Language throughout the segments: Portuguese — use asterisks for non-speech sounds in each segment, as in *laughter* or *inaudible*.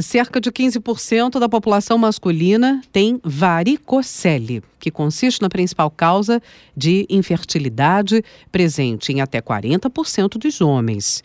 cerca de 15% da população masculina tem varicocele, que consiste na principal causa de infertilidade presente em até 40% dos homens.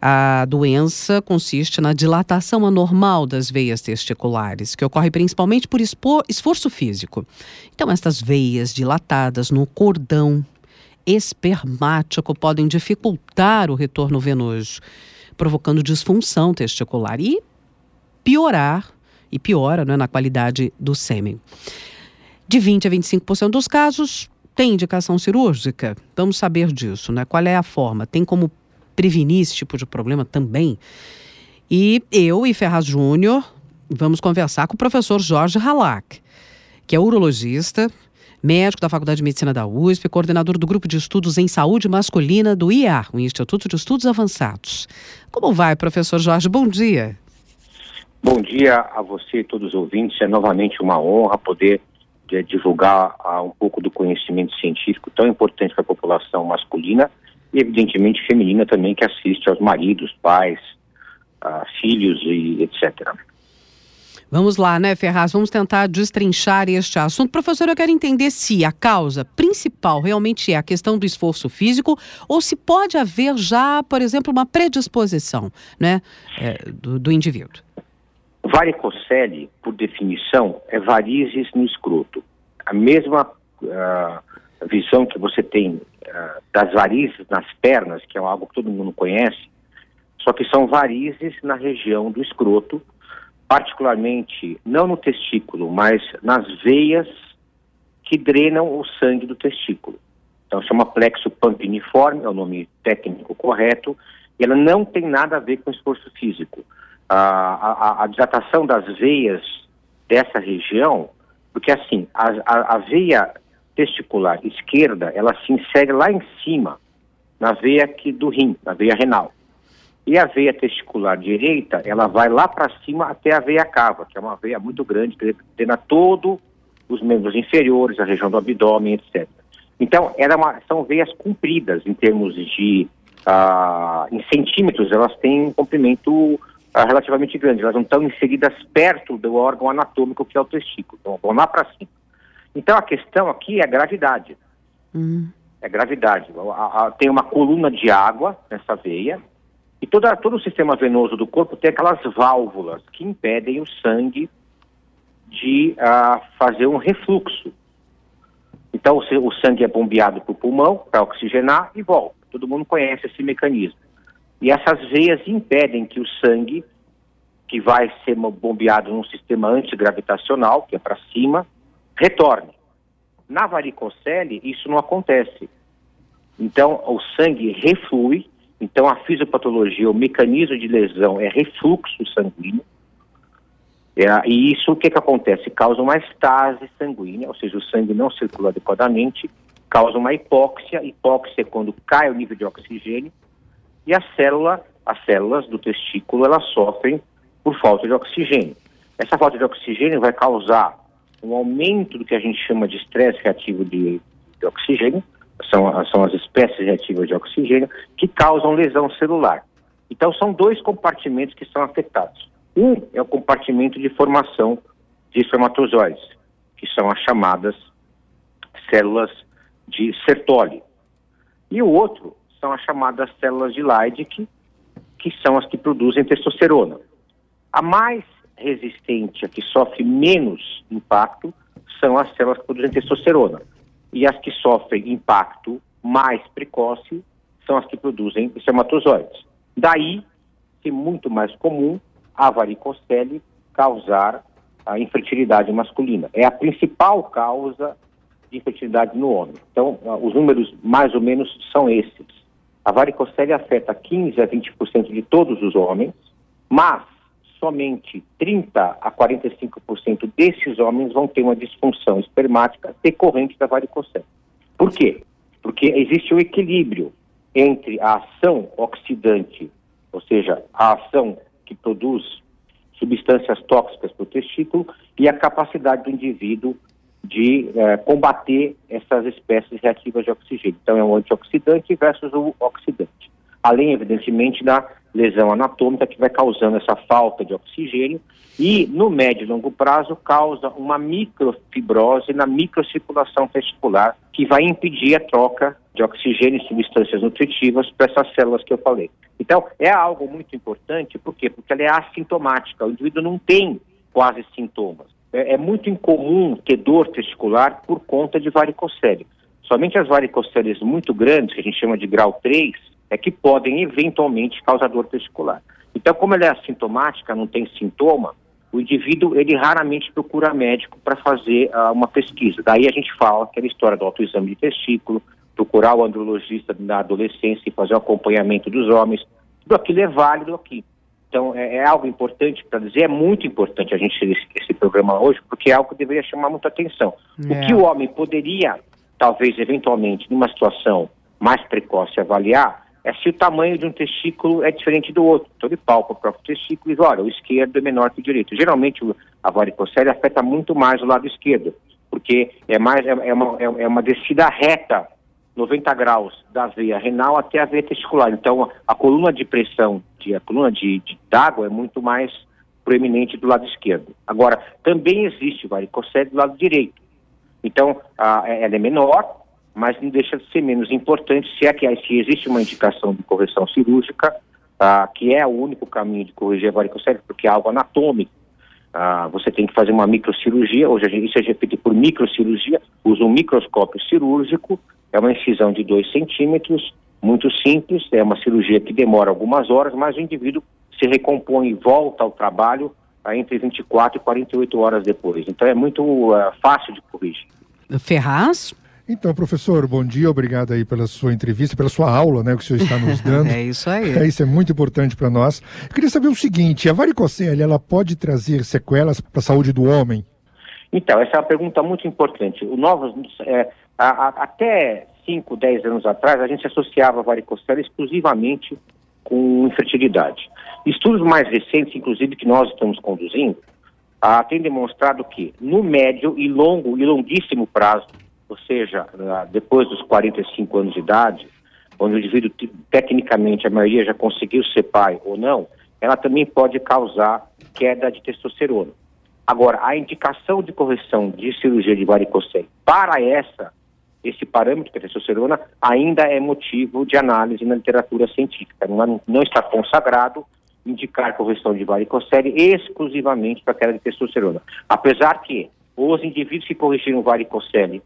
A doença consiste na dilatação anormal das veias testiculares, que ocorre principalmente por esforço físico. Então, estas veias dilatadas no cordão espermático podem dificultar o retorno venoso, provocando disfunção testicular e piorar, e piora né, na qualidade do sêmen. De 20 a 25% dos casos, tem indicação cirúrgica? Vamos saber disso, né? Qual é a forma? Tem como prevenir esse tipo de problema também. E eu e Ferraz Júnior vamos conversar com o professor Jorge Halak, que é urologista, médico da Faculdade de Medicina da USP, coordenador do Grupo de Estudos em Saúde Masculina do IA, o Instituto de Estudos Avançados. Como vai, professor Jorge? Bom dia. Bom dia a você e todos os ouvintes. É novamente uma honra poder de, divulgar uh, um pouco do conhecimento científico tão importante para a população masculina e, evidentemente, feminina também, que assiste aos maridos, pais, uh, filhos e etc. Vamos lá, né, Ferraz? Vamos tentar destrinchar este assunto. Professor, eu quero entender se a causa principal realmente é a questão do esforço físico ou se pode haver já, por exemplo, uma predisposição né, é, do, do indivíduo. Varicocele, por definição, é varizes no escroto. A mesma uh, visão que você tem uh, das varizes nas pernas, que é algo que todo mundo conhece, só que são varizes na região do escroto, particularmente não no testículo, mas nas veias que drenam o sangue do testículo. Então chama plexo pampiniforme, é o nome técnico correto, e ela não tem nada a ver com esforço físico. A, a, a dilatação das veias dessa região, porque assim, a, a, a veia testicular esquerda, ela se insere lá em cima, na veia aqui do rim, na veia renal. E a veia testicular direita, ela vai lá para cima até a veia cava, que é uma veia muito grande, que drena todo os membros inferiores, a região do abdômen, etc. Então, é uma, são veias compridas em termos de, uh, em centímetros, elas têm um comprimento uh, relativamente grande, elas não estão inseridas perto do órgão anatômico que é o testículo, então vão lá para cima. Então a questão aqui é a gravidade. Uhum. É gravidade. A, a, tem uma coluna de água nessa veia e toda, todo o sistema venoso do corpo tem aquelas válvulas que impedem o sangue de uh, fazer um refluxo. Então o, o sangue é bombeado para o pulmão para oxigenar e volta. Todo mundo conhece esse mecanismo. E essas veias impedem que o sangue, que vai ser bombeado num sistema antigravitacional, que é para cima, retorne. Na varicocele, isso não acontece. Então, o sangue reflui, então a fisiopatologia, o mecanismo de lesão é refluxo sanguíneo, é, e isso o que, que acontece? Causa uma estase sanguínea, ou seja, o sangue não circula adequadamente, causa uma hipóxia, hipóxia é quando cai o nível de oxigênio, e a célula, as células do testículo, elas sofrem por falta de oxigênio. Essa falta de oxigênio vai causar um aumento do que a gente chama de estresse reativo de, de oxigênio, são, são as espécies reativas de oxigênio, que causam lesão celular. Então, são dois compartimentos que são afetados. Um é o compartimento de formação de espermatozoides, que são as chamadas células de Sertoli. E o outro são as chamadas células de Leydig, que são as que produzem testosterona. A mais resistente, a que sofre menos impacto, são as células que produzem testosterona. E as que sofrem impacto mais precoce são as que produzem espermatozoides. Daí que muito mais comum a varicocele causar a infertilidade masculina. É a principal causa de infertilidade no homem. Então, os números mais ou menos são esses. A varicocele afeta 15 a 20% de todos os homens, mas somente 30 a 45% desses homens vão ter uma disfunção espermática decorrente da varicocele. Por quê? Porque existe um equilíbrio entre a ação oxidante, ou seja, a ação que produz substâncias tóxicas para o testículo, e a capacidade do indivíduo de eh, combater essas espécies reativas de oxigênio. Então, é um antioxidante versus o oxidante. Além, evidentemente, da lesão anatômica que vai causando essa falta de oxigênio e, no médio e longo prazo, causa uma microfibrose na microcirculação testicular que vai impedir a troca de oxigênio e substâncias nutritivas para essas células que eu falei. Então, é algo muito importante, por quê? Porque ela é assintomática, o indivíduo não tem quase sintomas. É, é muito incomum ter dor testicular por conta de varicocele. Somente as varicoceles muito grandes, que a gente chama de grau 3, é que podem eventualmente causar dor testicular. Então, como ela é assintomática, não tem sintoma, o indivíduo ele raramente procura médico para fazer uh, uma pesquisa. Daí a gente fala aquela história do autoexame de testículo, procurar o andrologista na adolescência e fazer o acompanhamento dos homens. Tudo aquilo é válido aqui. Então, é, é algo importante para dizer, é muito importante a gente ter esse, esse, programa hoje, porque é algo que deveria chamar muita atenção. É. O que o homem poderia, talvez, eventualmente, numa situação mais precoce, avaliar, é se o tamanho de um testículo é diferente do outro. Então ele palpa o próprio testículo e diz, olha, o esquerdo é menor que o direito. Geralmente a varicocele afeta muito mais o lado esquerdo, porque é, mais, é, é, uma, é, é uma descida reta, 90 graus, da veia renal até a veia testicular. Então a, coluna de pressão, de, a coluna de, de d'água é muito mais proeminente do lado esquerdo. Agora, também existe varicocele do lado direito. Então, a, ela é menor, mas não deixa de ser menos importante se é que se existe uma indicação de correção cirúrgica, ah, que é o único caminho de corrigir a varicocele, porque é algo anatômico. Ah, você tem que fazer uma microcirurgia, hoje isso é feito por microcirurgia, usa um microscópio cirúrgico, é uma incisão de 2 centímetros, muito simples, é uma cirurgia que demora algumas horas, mas o indivíduo se recompõe e volta ao trabalho ah, entre 24 e 48 horas depois. Então é muito uh, fácil de corrigir. Ferraz? Então, professor, bom dia, obrigado aí pela sua entrevista, pela sua aula, né, que o senhor está nos *laughs* dando. é isso aí. É, isso é muito importante para nós. Eu queria saber o seguinte, a varicocele, ela pode trazer sequelas para a saúde do homem? Então, essa é uma pergunta muito importante. O novos, é, a, a, até 5, 10 anos atrás, a gente associava a varicocele exclusivamente com infertilidade. Estudos mais recentes, inclusive, que nós estamos conduzindo, ah, têm demonstrado que no médio e longo e longuíssimo prazo, ou seja, depois dos 45 anos de idade, onde o indivíduo, tecnicamente, a maioria já conseguiu ser pai ou não, ela também pode causar queda de testosterona. Agora, a indicação de correção de cirurgia de varicocele para essa, esse parâmetro a testosterona, ainda é motivo de análise na literatura científica. Não, não está consagrado indicar correção de varicocele exclusivamente para queda de testosterona. Apesar que os indivíduos que corrigiram varicocele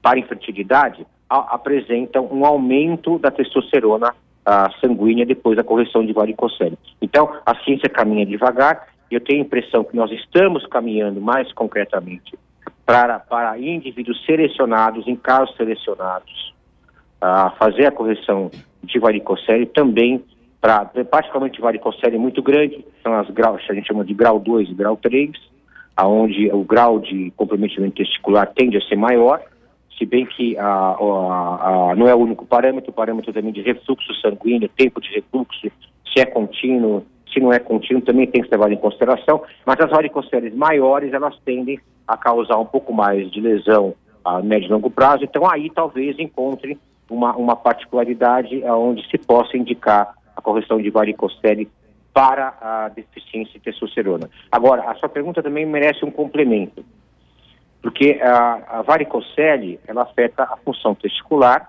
para infertilidade a, apresentam um aumento da testosterona a, sanguínea depois da correção de varicocele. Então, a ciência caminha devagar eu tenho a impressão que nós estamos caminhando mais concretamente para, para indivíduos selecionados, em casos selecionados, a fazer a correção de varicocele também para, particularmente varicocele muito grande, são as graus, a gente chama de grau 2 e grau 3, aonde o grau de comprometimento testicular tende a ser maior, se bem que a, a, a, não é o único parâmetro, o parâmetro também de refluxo sanguíneo, tempo de refluxo, se é contínuo, se não é contínuo, também tem que ser levado em consideração, mas as varicoceles maiores, elas tendem a causar um pouco mais de lesão a médio e longo prazo, então aí talvez encontre uma, uma particularidade onde se possa indicar a correção de varicocele para a deficiência de testosterona. Agora, a sua pergunta também merece um complemento porque a, a varicocele ela afeta a função testicular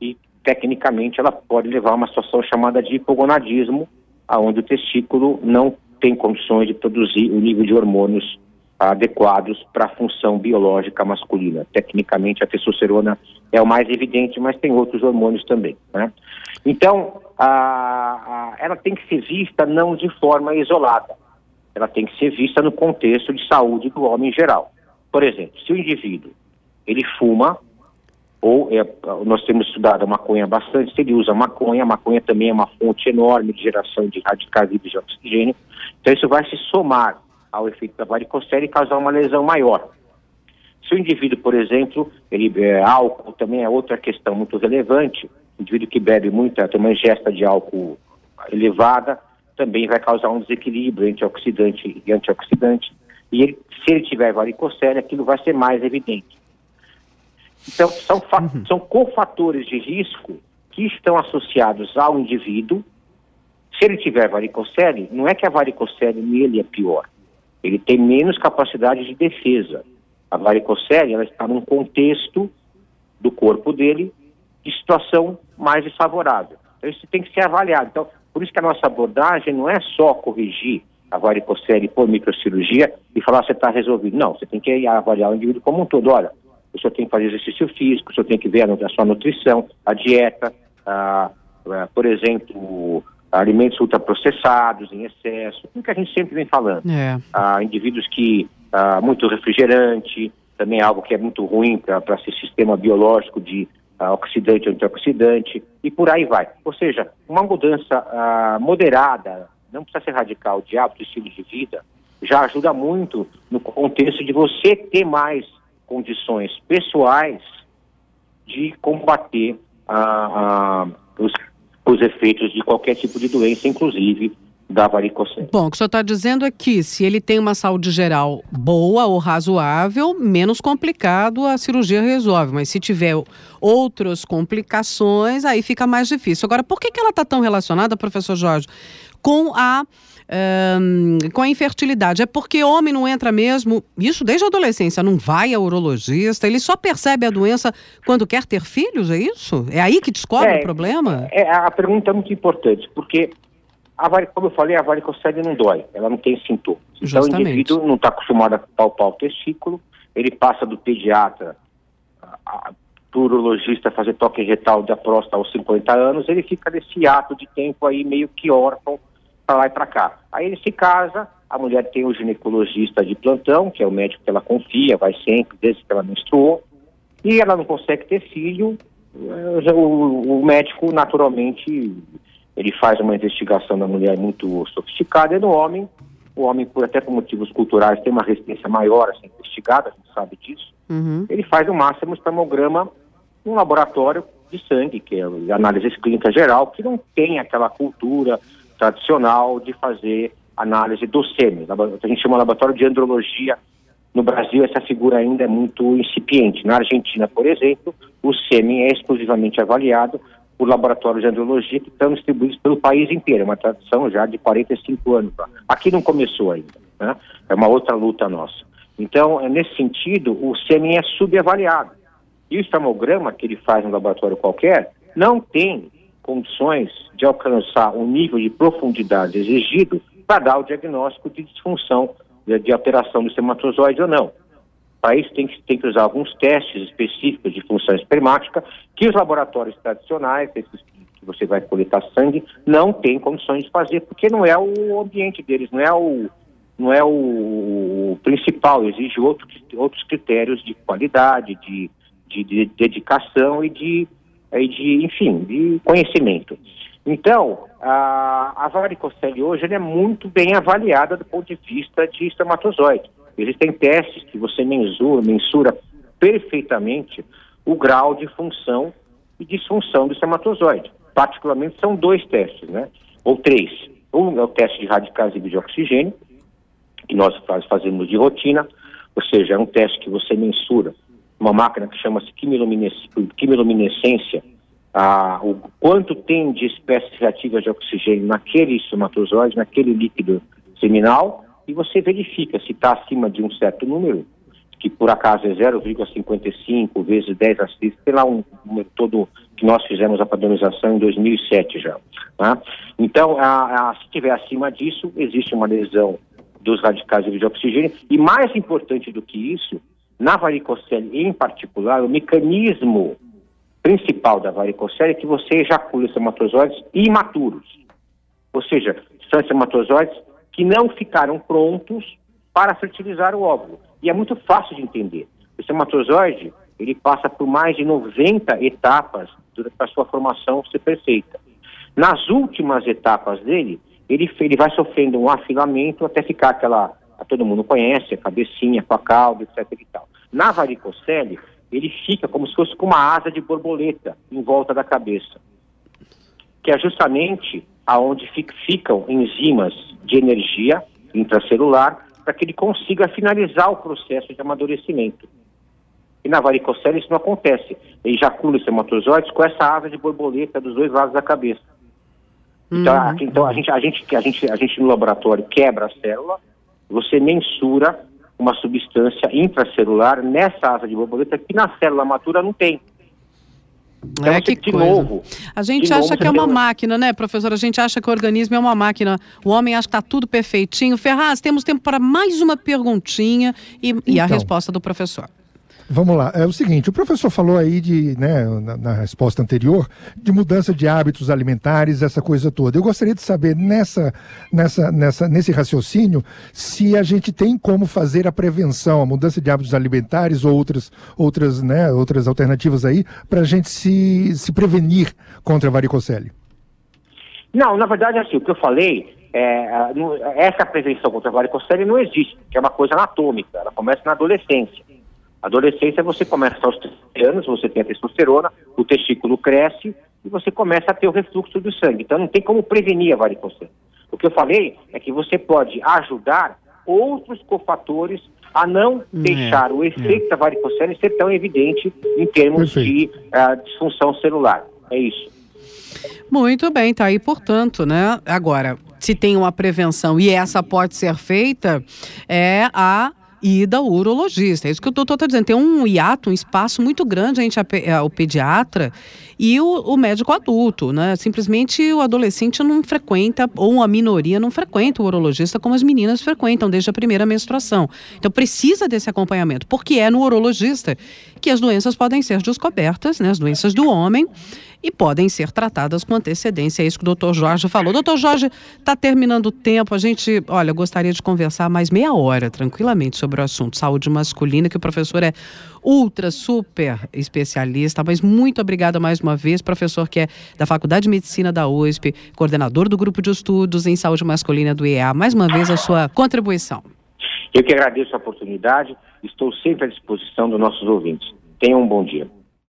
e tecnicamente ela pode levar a uma situação chamada de hipogonadismo, aonde o testículo não tem condições de produzir o nível de hormônios adequados para a função biológica masculina. Tecnicamente a testosterona é o mais evidente, mas tem outros hormônios também. Né? Então, a, a, ela tem que ser vista não de forma isolada, ela tem que ser vista no contexto de saúde do homem em geral. Por exemplo, se o indivíduo ele fuma, ou é, nós temos estudado a maconha bastante, se ele usa maconha, a maconha também é uma fonte enorme de geração de radicais livres de oxigênio, então isso vai se somar ao efeito da varicocele e causar uma lesão maior. Se o indivíduo, por exemplo, ele é, álcool também é outra questão muito relevante, o indivíduo que bebe muita, tem uma ingesta de álcool elevada, também vai causar um desequilíbrio entre oxidante e antioxidante. E ele, se ele tiver varicocele, aquilo vai ser mais evidente. Então, são, uhum. são cofatores de risco que estão associados ao indivíduo, Se ele tiver varicocele, não é que a varicocele nele é pior. Ele tem menos capacidade de defesa. A varicocele, ela está num contexto do corpo dele de situação mais desfavorável. Então, isso tem que ser avaliado. Então, por isso que a nossa abordagem não é só corrigir a varicocele por microcirurgia e falar você está resolvido. Não, você tem que avaliar o indivíduo como um todo. Olha, o senhor tem que fazer exercício físico, o senhor tem que ver a, a sua nutrição, a dieta, a, a, por exemplo, alimentos ultraprocessados em excesso, o que a gente sempre vem falando. É. Ah, indivíduos que, ah, muito refrigerante, também é algo que é muito ruim para esse sistema biológico de ah, oxidante ou antioxidante, e por aí vai. Ou seja, uma mudança ah, moderada, não precisa ser radical, de hábito estilo de vida, já ajuda muito no contexto de você ter mais condições pessoais de combater ah, ah, os os efeitos de qualquer tipo de doença, inclusive da varicocele. Bom, o que o senhor está dizendo é que se ele tem uma saúde geral boa ou razoável, menos complicado a cirurgia resolve. Mas se tiver outras complicações, aí fica mais difícil. Agora, por que, que ela está tão relacionada, professor Jorge, com a um, com a infertilidade. É porque homem não entra mesmo, isso desde a adolescência, não vai ao urologista, ele só percebe a doença quando quer ter filhos, é isso? É aí que descobre é, o problema? É, a pergunta é muito importante, porque, a, como eu falei, a varicocele não dói, ela não tem sintomas. Então o indivíduo não está acostumado a palpar o testículo, ele passa do pediatra para o urologista fazer toque retal da próstata aos 50 anos, ele fica nesse ato de tempo aí meio que órfão para lá e para cá. Aí ele se casa, a mulher tem o ginecologista de plantão, que é o médico que ela confia, vai sempre, desde que ela menstruou, e ela não consegue ter filho, eh, o, o médico naturalmente ele faz uma investigação da mulher muito sofisticada e no homem, o homem, por, até por motivos culturais, tem uma resistência maior a ser investigado, a gente sabe disso. Uhum. Ele faz o máximo espermograma num laboratório de sangue, que é análise clínica geral, que não tem aquela cultura tradicional de fazer análise do sêmen. A gente chama laboratório de andrologia. No Brasil, essa figura ainda é muito incipiente. Na Argentina, por exemplo, o sêmen é exclusivamente avaliado por laboratórios de andrologia que estão distribuídos pelo país inteiro. É uma tradição já de 45 anos. Aqui não começou ainda. Né? É uma outra luta nossa. Então, é nesse sentido, o sêmen é subavaliado. E o estamograma que ele faz no laboratório qualquer não tem condições de alcançar um nível de profundidade exigido para dar o diagnóstico de disfunção, de, de alteração do espermatozoide ou não. Para isso tem que, tem que usar alguns testes específicos de função espermática que os laboratórios tradicionais, esses que você vai coletar sangue, não têm condições de fazer, porque não é o ambiente deles, não é o, não é o principal, exige outros, outros critérios de qualidade, de, de, de dedicação e de de, enfim, de conhecimento. Então, a, a varicocele hoje é muito bem avaliada do ponto de vista de espermatozoide. Existem testes que você mensura, mensura perfeitamente o grau de função e disfunção do espermatozoide. Particularmente são dois testes, né? Ou três. Um é o teste de radicais de oxigênio, que nós faz, fazemos de rotina, ou seja, é um teste que você mensura uma máquina que chama-se quimiluminescência, ah, o quanto tem de espécies reativas de oxigênio naquele espermatozoide, naquele líquido seminal, e você verifica se está acima de um certo número, que por acaso é 0,55 vezes 10 a 6, sei lá um número todo que nós fizemos a padronização em 2007 já. Tá? Então, a, a, se tiver acima disso, existe uma lesão dos radicais de oxigênio, e mais importante do que isso, na varicocele em particular, o mecanismo principal da varicocele é que você ejacula espermatozoides imaturos. Ou seja, são espermatozoides que não ficaram prontos para fertilizar o óvulo. E é muito fácil de entender. O espermatozoide, ele passa por mais de 90 etapas para sua formação ser perfeita. Nas últimas etapas dele, ele, ele vai sofrendo um afilamento até ficar aquela todo mundo conhece, a cabecinha com a cauda, etc e tal. Na varicocele, ele fica como se fosse com uma asa de borboleta em volta da cabeça, que é justamente aonde ficam enzimas de energia intracelular para que ele consiga finalizar o processo de amadurecimento. E na varicocele isso não acontece. Ele ejacula os espermatozoides com essa asa de borboleta dos dois lados da cabeça. Então, uhum. a, então a, gente, a, gente, a, gente, a gente no laboratório quebra a célula, você mensura uma substância intracelular nessa asa de borboleta que na célula matura não tem. Então, é, que de coisa. novo. A gente acha novo, que é uma máquina, né, professor? A gente acha que o organismo é uma máquina. O homem acha que está tudo perfeitinho. Ferraz, temos tempo para mais uma perguntinha e, então, e a então. resposta do professor. Vamos lá. É o seguinte, o professor falou aí de, né, na, na, resposta anterior, de mudança de hábitos alimentares, essa coisa toda. Eu gostaria de saber nessa, nessa, nessa, nesse raciocínio se a gente tem como fazer a prevenção, a mudança de hábitos alimentares ou outras, outras, né, outras alternativas aí, para a gente se, se prevenir contra a varicocele. Não, na verdade, assim, o que eu falei, é, essa prevenção contra a varicocele não existe, que é uma coisa anatômica, ela começa na adolescência. Adolescência, você começa aos 30 anos, você tem a testosterona, o testículo cresce e você começa a ter o refluxo do sangue. Então não tem como prevenir a varicocele. O que eu falei é que você pode ajudar outros cofatores a não é, deixar o efeito é. da varicocele ser tão evidente em termos Perfeito. de uh, disfunção celular. É isso. Muito bem, tá aí, portanto, né? Agora, se tem uma prevenção e essa pode ser feita, é a ida ao urologista. É isso que o doutor está dizendo. Tem um hiato, um espaço muito grande entre o pediatra e o, o, médico adulto, né? Simplesmente o adolescente não frequenta, ou a minoria não frequenta o urologista como as meninas frequentam desde a primeira menstruação. Então precisa desse acompanhamento, porque é no urologista que as doenças podem ser descobertas, né? As doenças do homem e podem ser tratadas com antecedência. É isso que o doutor Jorge falou. Doutor Jorge, está terminando o tempo. A gente, olha, gostaria de conversar mais meia hora, tranquilamente, sobre o assunto saúde masculina, que o professor é ultra, super especialista. Mas muito obrigada mais uma vez, professor que é da Faculdade de Medicina da USP, coordenador do grupo de estudos em saúde masculina do IEA. Mais uma vez, a sua contribuição. Eu que agradeço a oportunidade, estou sempre à disposição dos nossos ouvintes. Tenham um bom dia.